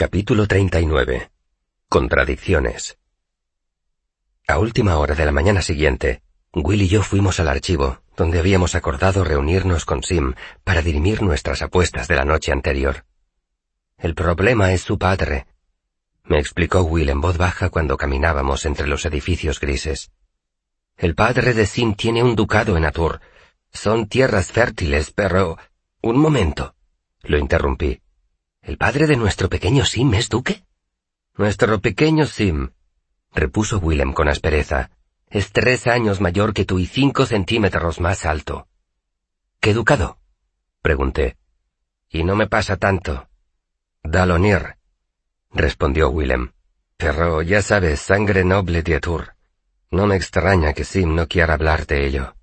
Capítulo 39. Contradicciones. A última hora de la mañana siguiente, Will y yo fuimos al archivo, donde habíamos acordado reunirnos con Sim para dirimir nuestras apuestas de la noche anterior. El problema es su padre, me explicó Will en voz baja cuando caminábamos entre los edificios grises. El padre de Sim tiene un ducado en Atur. Son tierras fértiles, pero... Un momento. Lo interrumpí. ¿El padre de nuestro pequeño Sim es duque? Nuestro pequeño Sim, repuso Willem con aspereza, es tres años mayor que tú y cinco centímetros más alto. ¿Qué ducado? pregunté. Y no me pasa tanto. Dalonir, respondió Willem. Pero ya sabes, sangre noble de Atur. No me extraña que Sim no quiera hablar de ello.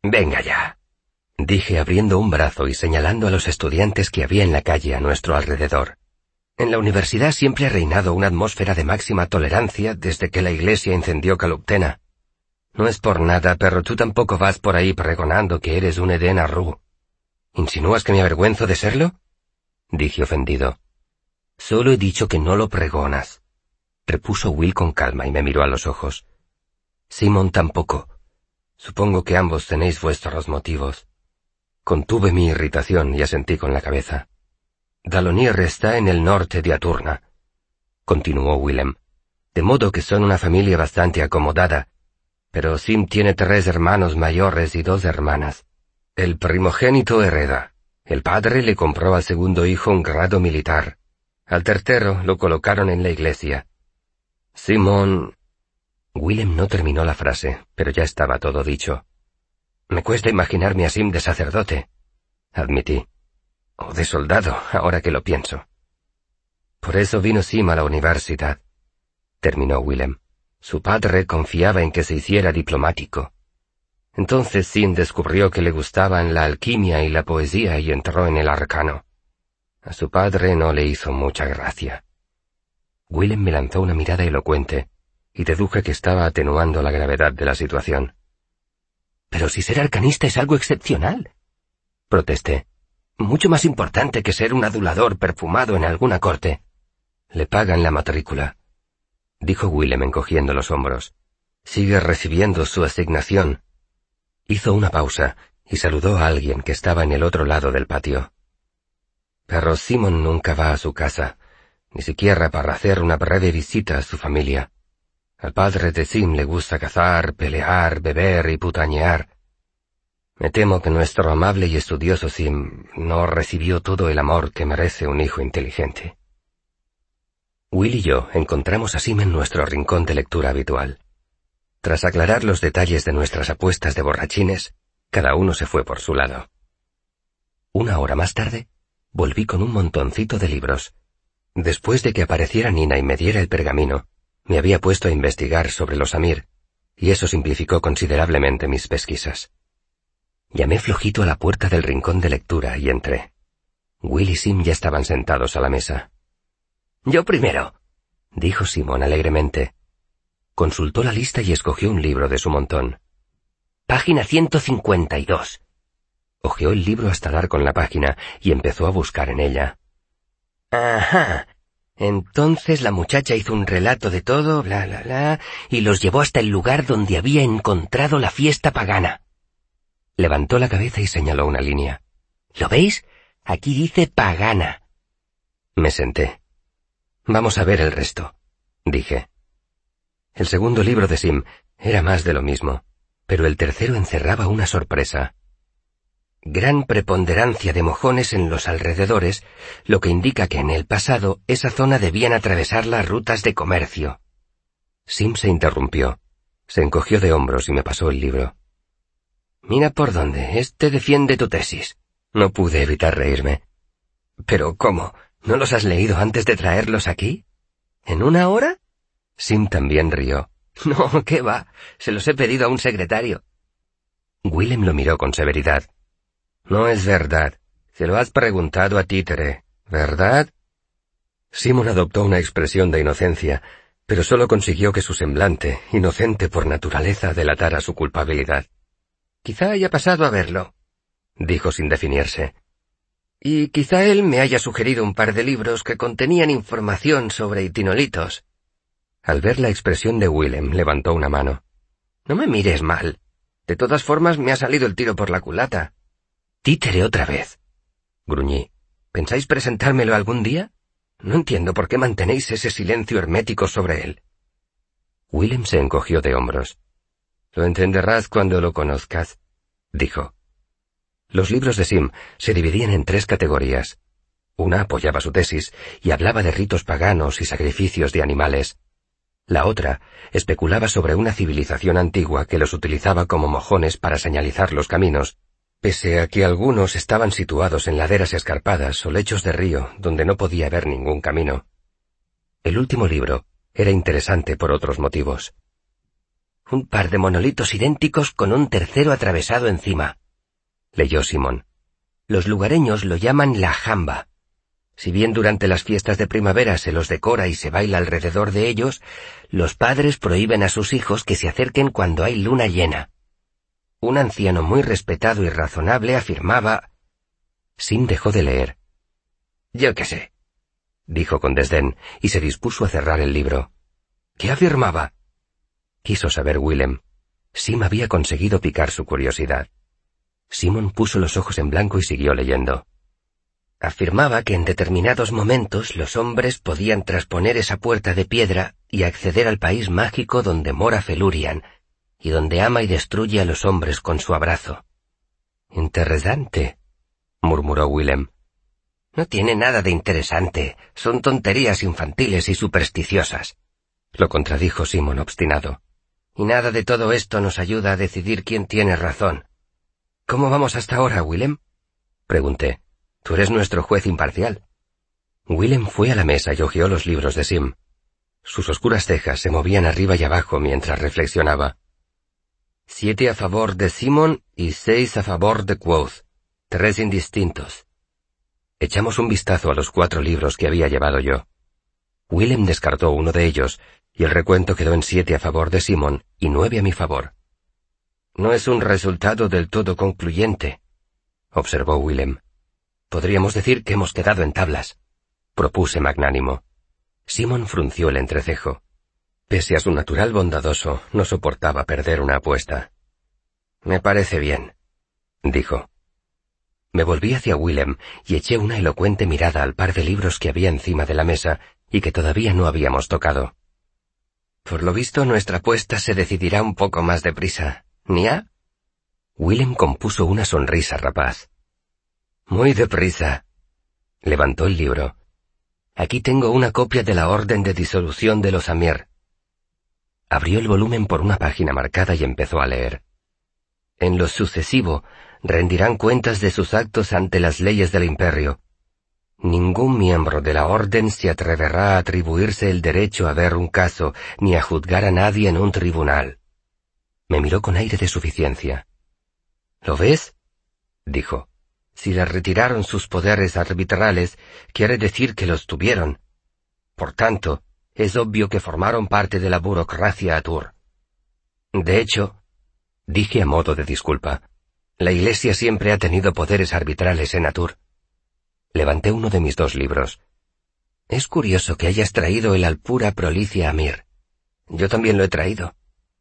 Venga ya, dije abriendo un brazo y señalando a los estudiantes que había en la calle a nuestro alrededor. En la universidad siempre ha reinado una atmósfera de máxima tolerancia desde que la iglesia incendió Caluptena. No es por nada, pero tú tampoco vas por ahí pregonando que eres un Eden Arru. ¿Insinúas que me avergüenzo de serlo? dije ofendido. Solo he dicho que no lo pregonas, repuso Will con calma y me miró a los ojos. Simon tampoco. Supongo que ambos tenéis vuestros motivos. Contuve mi irritación y asentí con la cabeza. Dalonier está en el norte de Aturna, continuó Willem, de modo que son una familia bastante acomodada, pero Sim tiene tres hermanos mayores y dos hermanas. El primogénito hereda. El padre le compró al segundo hijo un grado militar. Al tercero lo colocaron en la iglesia. Simón. Willem no terminó la frase, pero ya estaba todo dicho. Me cuesta imaginarme a Sim de sacerdote, admití. O de soldado, ahora que lo pienso. Por eso vino Sim a la universidad, terminó Willem. Su padre confiaba en que se hiciera diplomático. Entonces Sim descubrió que le gustaban la alquimia y la poesía y entró en el arcano. A su padre no le hizo mucha gracia. Willem me lanzó una mirada elocuente, y deduje que estaba atenuando la gravedad de la situación. Pero si ser arcanista es algo excepcional. Protesté. Mucho más importante que ser un adulador perfumado en alguna corte. Le pagan la matrícula. Dijo Willem encogiendo los hombros. Sigue recibiendo su asignación. Hizo una pausa y saludó a alguien que estaba en el otro lado del patio. Pero Simon nunca va a su casa, ni siquiera para hacer una breve visita a su familia. Al padre de Sim le gusta cazar, pelear, beber y putañear. Me temo que nuestro amable y estudioso Sim no recibió todo el amor que merece un hijo inteligente. Will y yo encontramos a Sim en nuestro rincón de lectura habitual. Tras aclarar los detalles de nuestras apuestas de borrachines, cada uno se fue por su lado. Una hora más tarde, volví con un montoncito de libros. Después de que apareciera Nina y me diera el pergamino, me había puesto a investigar sobre los Amir, y eso simplificó considerablemente mis pesquisas. Llamé flojito a la puerta del rincón de lectura y entré. Will y Sim ya estaban sentados a la mesa. Yo primero, dijo Simón alegremente. Consultó la lista y escogió un libro de su montón. Página 152. Ojeó el libro hasta dar con la página y empezó a buscar en ella. Ajá, entonces la muchacha hizo un relato de todo, bla, bla, bla, y los llevó hasta el lugar donde había encontrado la fiesta pagana. Levantó la cabeza y señaló una línea. ¿Lo veis? Aquí dice pagana. Me senté. Vamos a ver el resto, dije. El segundo libro de Sim era más de lo mismo, pero el tercero encerraba una sorpresa gran preponderancia de mojones en los alrededores, lo que indica que en el pasado esa zona debían atravesar las rutas de comercio. Sim se interrumpió, se encogió de hombros y me pasó el libro. Mira por dónde, este defiende tu tesis. No pude evitar reírme. Pero ¿cómo? ¿No los has leído antes de traerlos aquí? ¿En una hora? Sim también rió. No, ¿qué va? Se los he pedido a un secretario. Willem lo miró con severidad. No es verdad. Se lo has preguntado a Títere, ¿verdad? Simon adoptó una expresión de inocencia, pero solo consiguió que su semblante, inocente por naturaleza, delatara su culpabilidad. Quizá haya pasado a verlo, dijo sin definirse. Y quizá él me haya sugerido un par de libros que contenían información sobre itinolitos. Al ver la expresión de Willem, levantó una mano. No me mires mal. De todas formas, me ha salido el tiro por la culata. Títere otra vez. Gruñí. ¿Pensáis presentármelo algún día? No entiendo por qué mantenéis ese silencio hermético sobre él. Willem se encogió de hombros. Lo entenderás cuando lo conozcas, dijo. Los libros de Sim se dividían en tres categorías. Una apoyaba su tesis y hablaba de ritos paganos y sacrificios de animales. La otra especulaba sobre una civilización antigua que los utilizaba como mojones para señalizar los caminos, pese a que algunos estaban situados en laderas escarpadas o lechos de río donde no podía haber ningún camino. El último libro era interesante por otros motivos. Un par de monolitos idénticos con un tercero atravesado encima, leyó Simón. Los lugareños lo llaman la jamba. Si bien durante las fiestas de primavera se los decora y se baila alrededor de ellos, los padres prohíben a sus hijos que se acerquen cuando hay luna llena. Un anciano muy respetado y razonable afirmaba... Sim dejó de leer. Yo qué sé, dijo con desdén, y se dispuso a cerrar el libro. ¿Qué afirmaba? Quiso saber Willem. Sim había conseguido picar su curiosidad. Simon puso los ojos en blanco y siguió leyendo. Afirmaba que en determinados momentos los hombres podían trasponer esa puerta de piedra y acceder al país mágico donde mora Felurian, y donde ama y destruye a los hombres con su abrazo. Interesante, murmuró Willem. No tiene nada de interesante, son tonterías infantiles y supersticiosas. Lo contradijo Simon obstinado. Y nada de todo esto nos ayuda a decidir quién tiene razón. ¿Cómo vamos hasta ahora, Willem? Pregunté. Tú eres nuestro juez imparcial. Willem fue a la mesa y hojeó los libros de Sim. Sus oscuras cejas se movían arriba y abajo mientras reflexionaba. Siete a favor de Simon y seis a favor de Quoth. Tres indistintos. Echamos un vistazo a los cuatro libros que había llevado yo. Willem descartó uno de ellos, y el recuento quedó en siete a favor de Simon y nueve a mi favor. No es un resultado del todo concluyente, observó Willem. Podríamos decir que hemos quedado en tablas, propuse magnánimo. Simon frunció el entrecejo. Pese a su natural bondadoso, no soportaba perder una apuesta. Me parece bien, dijo. Me volví hacia Willem y eché una elocuente mirada al par de libros que había encima de la mesa y que todavía no habíamos tocado. Por lo visto nuestra apuesta se decidirá un poco más deprisa, ¿Nia? Willem compuso una sonrisa rapaz. Muy deprisa. Levantó el libro. Aquí tengo una copia de la orden de disolución de los. Abrió el volumen por una página marcada y empezó a leer. En lo sucesivo, rendirán cuentas de sus actos ante las leyes del imperio. Ningún miembro de la orden se atreverá a atribuirse el derecho a ver un caso ni a juzgar a nadie en un tribunal. Me miró con aire de suficiencia. ¿Lo ves? dijo. Si le retiraron sus poderes arbitrales, quiere decir que los tuvieron. Por tanto, es obvio que formaron parte de la burocracia Atur. De hecho, dije a modo de disculpa, la Iglesia siempre ha tenido poderes arbitrales en Atur. Levanté uno de mis dos libros. Es curioso que hayas traído el Alpura Prolicia Amir. Yo también lo he traído.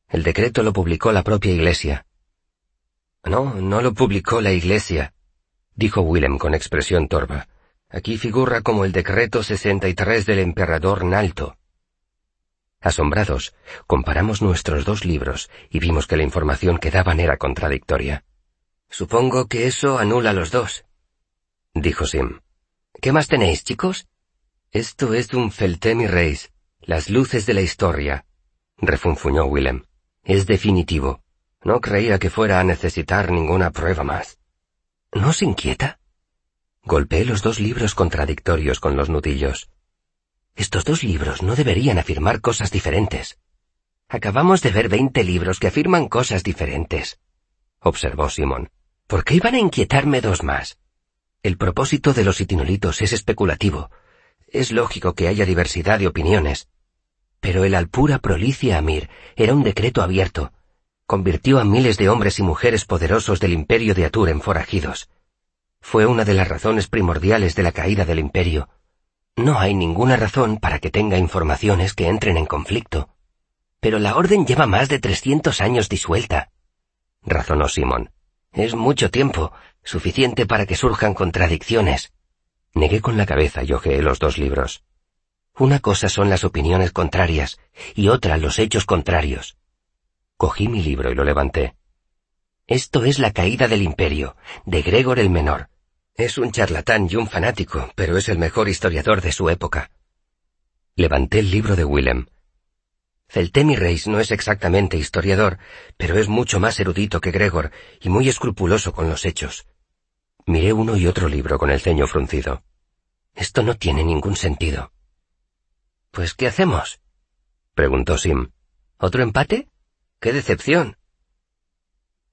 El decreto lo publicó la propia Iglesia. No, no lo publicó la Iglesia, dijo Willem con expresión torva. Aquí figura como el decreto 63 del emperador Nalto. Asombrados, comparamos nuestros dos libros y vimos que la información que daban era contradictoria. Supongo que eso anula los dos, dijo Sim. ¿Qué más tenéis, chicos? Esto es un Feltemi Reis, las luces de la historia, refunfuñó Willem. Es definitivo. No creía que fuera a necesitar ninguna prueba más. ¿No se inquieta? Golpeé los dos libros contradictorios con los nudillos. Estos dos libros no deberían afirmar cosas diferentes. Acabamos de ver veinte libros que afirman cosas diferentes, observó Simón. ¿Por qué iban a inquietarme dos más? El propósito de los itinolitos es especulativo. Es lógico que haya diversidad de opiniones. Pero el Alpura Prolicia Amir era un decreto abierto, convirtió a miles de hombres y mujeres poderosos del imperio de Atur en forajidos. Fue una de las razones primordiales de la caída del imperio. No hay ninguna razón para que tenga informaciones que entren en conflicto. Pero la orden lleva más de trescientos años disuelta, razonó Simon. Es mucho tiempo, suficiente para que surjan contradicciones. Negué con la cabeza y ojeé los dos libros. Una cosa son las opiniones contrarias y otra los hechos contrarios. Cogí mi libro y lo levanté. Esto es La caída del imperio, de Gregor el Menor. Es un charlatán y un fanático, pero es el mejor historiador de su época. Levanté el libro de Willem. Celtemi Reis no es exactamente historiador, pero es mucho más erudito que Gregor y muy escrupuloso con los hechos. Miré uno y otro libro con el ceño fruncido. Esto no tiene ningún sentido. Pues, ¿qué hacemos? preguntó Sim. ¿Otro empate? ¡Qué decepción!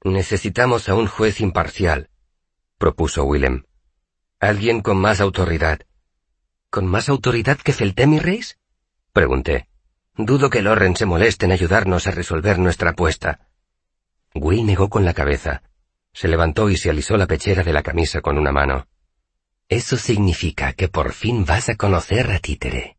Necesitamos a un juez imparcial, propuso Willem. Alguien con más autoridad. ¿Con más autoridad que Feltemi Reis? pregunté. Dudo que Loren se moleste en ayudarnos a resolver nuestra apuesta. Will negó con la cabeza. Se levantó y se alisó la pechera de la camisa con una mano. Eso significa que por fin vas a conocer a Títere,